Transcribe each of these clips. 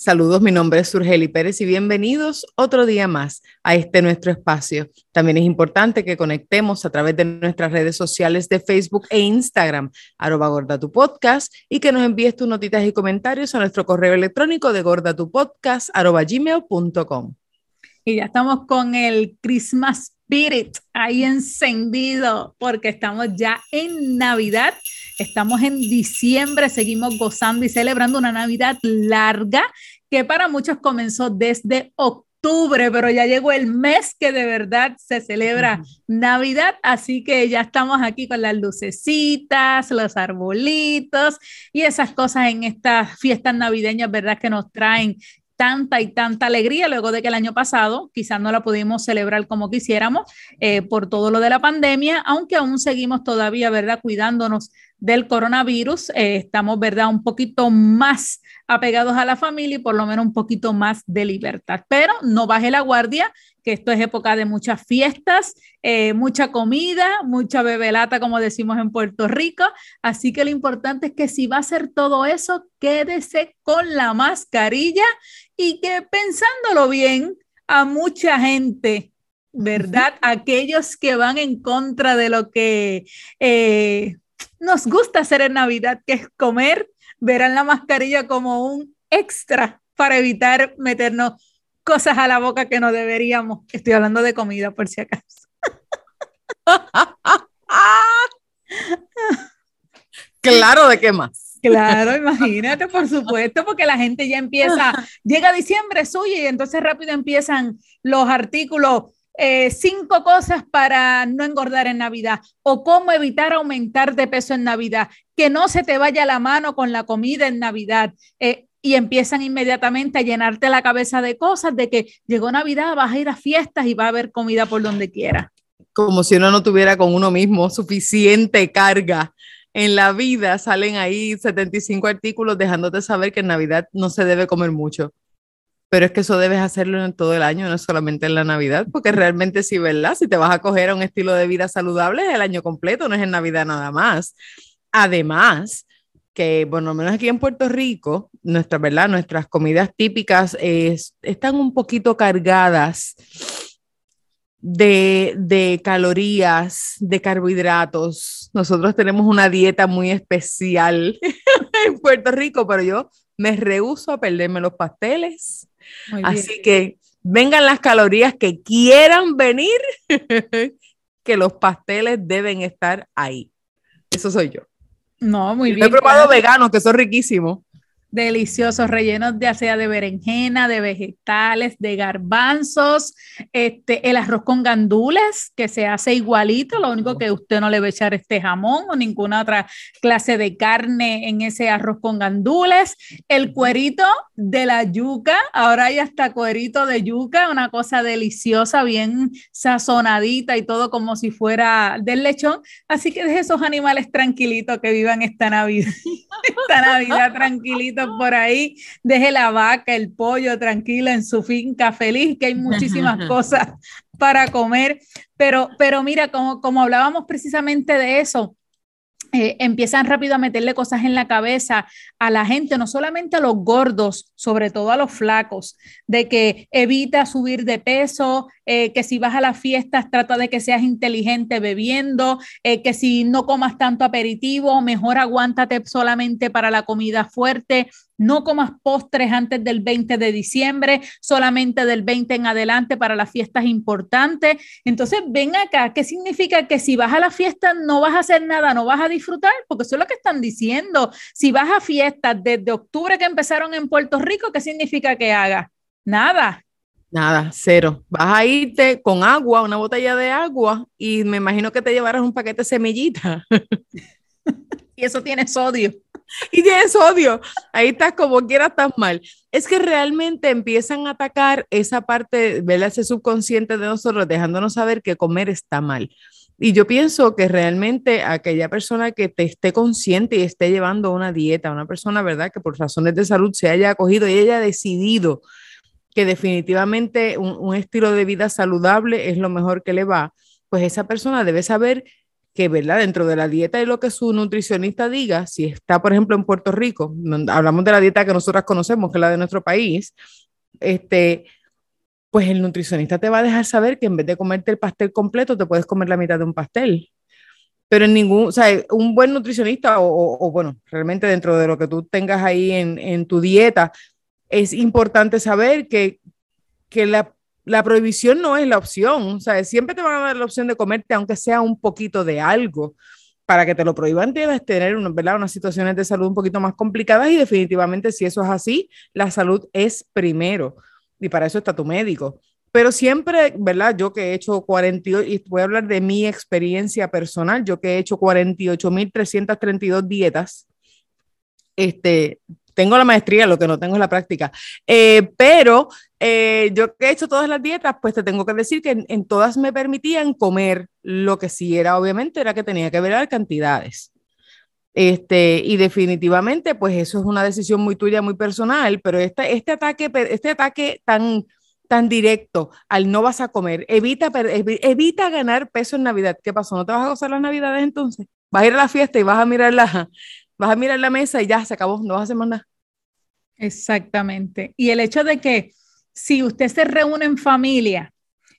Saludos, mi nombre es Surgeli Pérez y bienvenidos otro día más a este nuestro espacio. También es importante que conectemos a través de nuestras redes sociales de Facebook e Instagram, arroba gorda tu podcast, y que nos envíes tus notitas y comentarios a nuestro correo electrónico de gordatupodcast, arroba gmail.com. Y ya estamos con el Christmas Spirit ahí encendido, porque estamos ya en Navidad, estamos en diciembre, seguimos gozando y celebrando una Navidad larga que para muchos comenzó desde octubre, pero ya llegó el mes que de verdad se celebra Navidad, así que ya estamos aquí con las lucecitas, los arbolitos y esas cosas en estas fiestas navideñas, ¿verdad? Que nos traen tanta y tanta alegría luego de que el año pasado quizás no la pudimos celebrar como quisiéramos eh, por todo lo de la pandemia, aunque aún seguimos todavía, ¿verdad?, cuidándonos del coronavirus. Eh, estamos, ¿verdad?, un poquito más apegados a la familia y por lo menos un poquito más de libertad. Pero no baje la guardia, que esto es época de muchas fiestas, eh, mucha comida, mucha bebelata, como decimos en Puerto Rico. Así que lo importante es que si va a hacer todo eso, quédese con la mascarilla y que pensándolo bien, a mucha gente, ¿verdad? Aquellos que van en contra de lo que eh, nos gusta hacer en Navidad, que es comer, verán la mascarilla como un extra para evitar meternos cosas a la boca que no deberíamos. Estoy hablando de comida por si acaso. claro, ¿de qué más? Claro, imagínate, por supuesto, porque la gente ya empieza, llega diciembre suyo y entonces rápido empiezan los artículos eh, cinco cosas para no engordar en Navidad o cómo evitar aumentar de peso en Navidad, que no se te vaya la mano con la comida en Navidad. Eh, y empiezan inmediatamente a llenarte la cabeza de cosas, de que llegó Navidad, vas a ir a fiestas y va a haber comida por donde quiera. Como si uno no tuviera con uno mismo suficiente carga. En la vida salen ahí 75 artículos dejándote saber que en Navidad no se debe comer mucho pero es que eso debes hacerlo en todo el año, no solamente en la Navidad, porque realmente sí, ¿verdad? Si te vas a coger a un estilo de vida saludable es el año completo, no es en Navidad nada más. Además, que bueno, al menos aquí en Puerto Rico, nuestras, ¿verdad? Nuestras comidas típicas están un poquito cargadas de, de calorías, de carbohidratos. Nosotros tenemos una dieta muy especial en Puerto Rico, pero yo me rehuso a perderme los pasteles, Así que vengan las calorías que quieran venir, que los pasteles deben estar ahí. Eso soy yo. No, muy bien. He probado veganos que son riquísimos deliciosos, rellenos de sea de berenjena, de vegetales, de garbanzos, este, el arroz con gandules, que se hace igualito, lo único que usted no le va a echar este jamón o ninguna otra clase de carne en ese arroz con gandules, el cuerito de la yuca, ahora hay hasta cuerito de yuca, una cosa deliciosa, bien sazonadita y todo como si fuera del lechón, así que deje esos animales tranquilitos que vivan esta Navidad, esta Navidad tranquilito por ahí, deje la vaca, el pollo tranquila en su finca feliz, que hay muchísimas cosas para comer. Pero, pero mira, como, como hablábamos precisamente de eso, eh, empiezan rápido a meterle cosas en la cabeza a la gente, no solamente a los gordos, sobre todo a los flacos, de que evita subir de peso, eh, que si vas a las fiestas trata de que seas inteligente bebiendo, eh, que si no comas tanto aperitivo, mejor aguántate solamente para la comida fuerte, no comas postres antes del 20 de diciembre, solamente del 20 en adelante para las fiestas importantes. Entonces, ven acá, ¿qué significa que si vas a la fiesta no vas a hacer nada, no vas a disfrutar? Porque eso es lo que están diciendo. Si vas a fiestas desde octubre que empezaron en Puerto Rico, ¿qué significa que hagas? Nada. Nada, cero. Vas a irte con agua, una botella de agua, y me imagino que te llevarás un paquete de semillitas. y eso tiene sodio. y tienes odio. Ahí estás como quiera, estás mal. Es que realmente empiezan a atacar esa parte, ¿verdad? Ese subconsciente de nosotros, dejándonos saber que comer está mal. Y yo pienso que realmente aquella persona que te esté consciente y esté llevando una dieta, una persona, ¿verdad? Que por razones de salud se haya acogido y haya decidido que definitivamente un, estilo de vida saludable es lo mejor que le va, pues esa persona debe saber que, ¿verdad? Dentro de la dieta y lo que su nutricionista diga, si está, por ejemplo, en Puerto Rico, hablamos de la dieta que nosotras conocemos, que es la de nuestro país, este, pues el nutricionista te va a dejar saber que en vez de comerte el pastel completo, te puedes comer la mitad de un pastel. Pero en ningún, o sea, un buen nutricionista o, bueno, realmente dentro de lo que tú tengas ahí en, en tu dieta, es importante saber que, que la, la, prohibición no es la opción. O sea, siempre te van a dar la opción de comerte, aunque sea un poquito de algo. Para que te lo prohíban, debes tener ¿verdad? unas situaciones de salud un poquito más complicadas y definitivamente si eso es así, la salud es primero y para eso está tu médico. Pero siempre, ¿verdad? Yo que he hecho 48, y voy a hablar de mi experiencia personal, yo que he hecho 48.332 dietas, este, tengo la maestría, lo que no tengo es la práctica, eh, pero eh, yo que he hecho todas las dietas, pues te tengo que decir que en, todas me permitían comer, lo que sí era obviamente era que tenía que ver las cantidades. Este, y definitivamente, pues eso es una decisión muy tuya, muy personal, pero este, este, ataque, este ataque tan, tan directo al no vas a comer, evita, evita ganar peso en Navidad. ¿Qué pasó? ¿No te vas a gozar las Navidades entonces? Vas a ir a la fiesta y vas a mirar la, vas a mirar la mesa y ya se acabó, no vas a hacer más nada. Exactamente. Y el hecho de que si usted se reúne en familia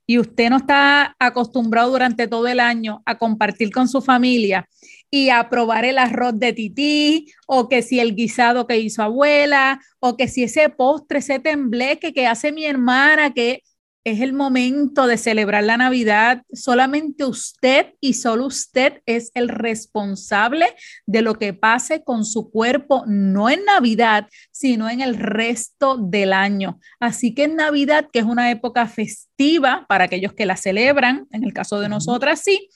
y usted no está acostumbrado durante todo el año a compartir con su familia y a probar el arroz de tití, o que si el guisado que hizo abuela, o que si ese postre, ese tembleque que hace mi hermana, que es el momento de celebrar la Navidad. Solamente usted y solo usted es el responsable de lo que pase con su cuerpo, no en Navidad, sino en el resto del año. Así que en Navidad, que es una época festiva para aquellos que la celebran, en el caso de nosotras sí,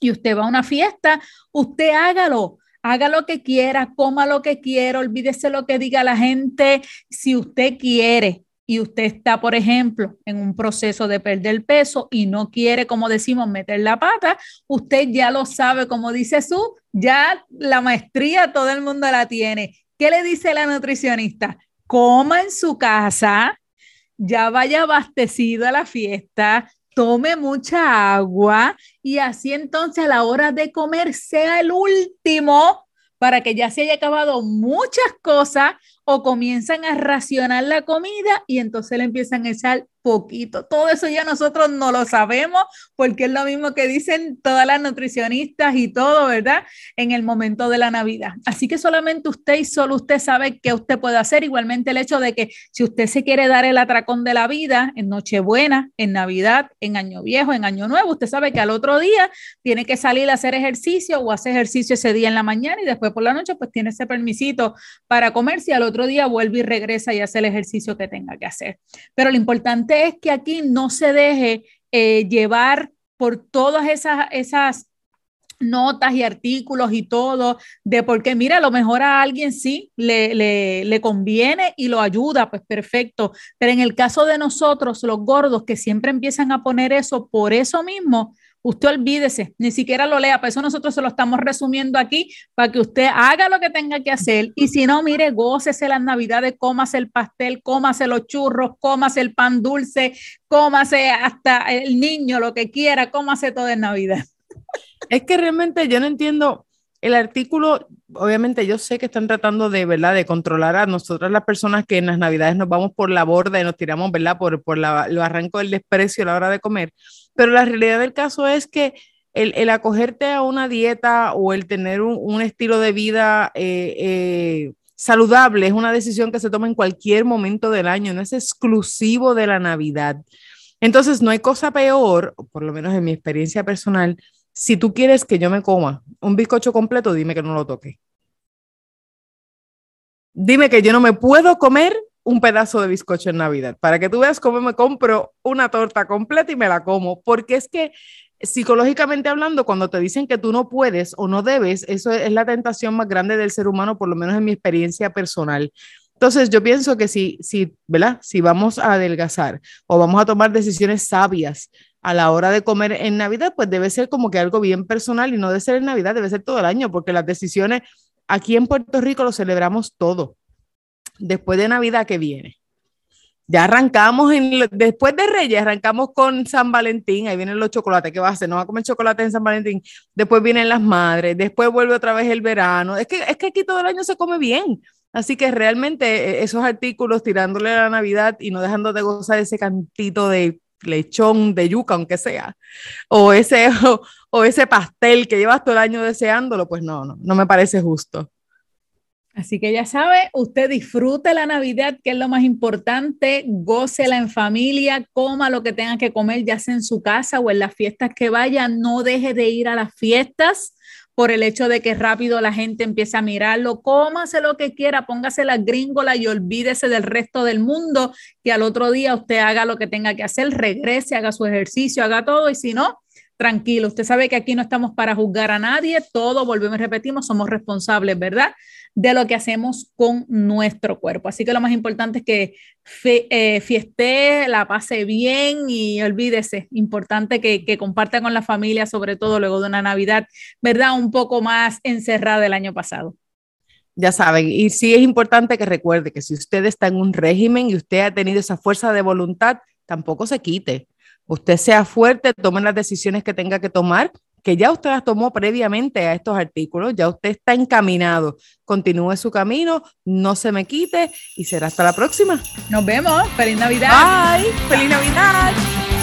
y usted va a una fiesta, usted hágalo. Haga lo que quiera, coma lo que quiera, olvídese lo que diga la gente. Si usted quiere y usted está, por ejemplo, en un proceso de perder peso y no quiere, como decimos, meter la pata, usted ya lo sabe, como dice su, ya la maestría todo el mundo la tiene. ¿Qué le dice la nutricionista? Coma en su casa, ya vaya abastecido a la fiesta, tome mucha agua y así entonces a la hora de comer sea el último para que ya se haya acabado muchas cosas o comienzan a racionar la comida y entonces le empiezan a echar poquito. Todo eso ya nosotros no lo sabemos porque es lo mismo que dicen todas las nutricionistas y todo, ¿verdad? En el momento de la Navidad. Así que solamente usted y solo usted sabe qué usted puede hacer. Igualmente el hecho de que si usted se quiere dar el atracón de la vida en Nochebuena, en Navidad, en Año Viejo, en Año Nuevo, usted sabe que al otro día tiene que salir a hacer ejercicio o hacer ejercicio ese día en la mañana y después por la noche pues tiene ese permisito para comer si al otro día vuelve y regresa y hace el ejercicio que tenga que hacer. Pero lo importante es que aquí no se deje eh, llevar por todas esas, esas notas y artículos y todo, de porque mira, lo mejor a alguien sí le, le, le, conviene y lo ayuda, pues perfecto. Pero en el caso de nosotros, los gordos que siempre empiezan a poner eso por eso mismo, Usted olvídese, ni siquiera lo lea, por eso nosotros se lo estamos resumiendo aquí para que usted haga lo que tenga que hacer y si no, mire, gócese las navidades, cómase el pastel, cómase los churros, cómase el pan dulce, cómase hasta el niño, lo que quiera, cómase todo en Navidad. Es que realmente yo no entiendo, el artículo, obviamente yo sé que están tratando de, ¿verdad?, de controlar a nosotras las personas que en las navidades nos vamos por la borda y nos tiramos, ¿verdad?, por, por la, lo arranco del desprecio a la hora de comer. Pero la realidad del caso es que el, acogerte a una dieta o el tener un, un estilo de vida eh, eh, saludable es una decisión que se toma en cualquier momento del año, no es exclusivo de la Navidad. Entonces, no hay cosa peor, por lo menos en mi experiencia personal, si tú quieres que yo me coma un bizcocho completo, dime que no lo toque. Dime que yo no me puedo comer un pedazo de bizcocho en Navidad, para que tú veas cómo me compro una torta completa y me la como, porque es que psicológicamente hablando, cuando te dicen que tú no puedes o no debes, eso es la tentación más grande del ser humano, por lo menos en mi experiencia personal. Entonces, yo pienso que si, si, ¿verdad? Si vamos a adelgazar o vamos a tomar decisiones sabias a la hora de comer en Navidad, pues debe ser como que algo bien personal y no debe ser en Navidad, debe ser todo el año, porque las decisiones aquí en Puerto Rico lo celebramos todo. Después de Navidad que viene. Ya arrancamos en, después de Reyes, arrancamos con San Valentín, ahí vienen los chocolates, ¿qué va a hacer? No va a comer chocolate en San Valentín, después vienen las madres, después vuelve otra vez el verano, es que, es que aquí todo el año se come bien, así que realmente eh, esos artículos tirándole a la Navidad y no dejando de gozar ese cantito de lechón, de yuca, aunque sea, o ese, o ese pastel que llevas todo el año deseándolo, pues no, no, no me parece justo. Así que ya sabe, usted disfrute la Navidad, que es lo más importante, gócela en familia, coma lo que tenga que comer, ya sea en su casa o en las fiestas que vaya, no deje de ir a las fiestas por el hecho de que rápido la gente empieza a mirarlo, cómase lo que quiera, póngase la gringola y olvídese del resto del mundo, que al otro día usted haga lo que tenga que hacer, regrese, haga su ejercicio, haga todo, y si no, tranquilo, usted sabe que aquí no estamos para juzgar a nadie, todo, volvemos y repetimos, somos responsables, ¿verdad? De lo que hacemos con nuestro cuerpo. Así que lo más importante es que eh, fieste, la pase bien y olvídese, importante que, que comparta con la familia, sobre todo luego de una Navidad, ¿verdad? Un poco más encerrada el año pasado. Ya saben, y sí es importante que recuerde que si usted está en un régimen y usted ha tenido esa fuerza de voluntad, tampoco se quite usted sea fuerte, tome las decisiones que tenga que tomar, que ya usted las tomó previamente a estos artículos, ya usted está encaminado. Continúe su camino, no se me quite y será hasta la próxima. Nos vemos. Feliz Navidad. Bye. Feliz Navidad.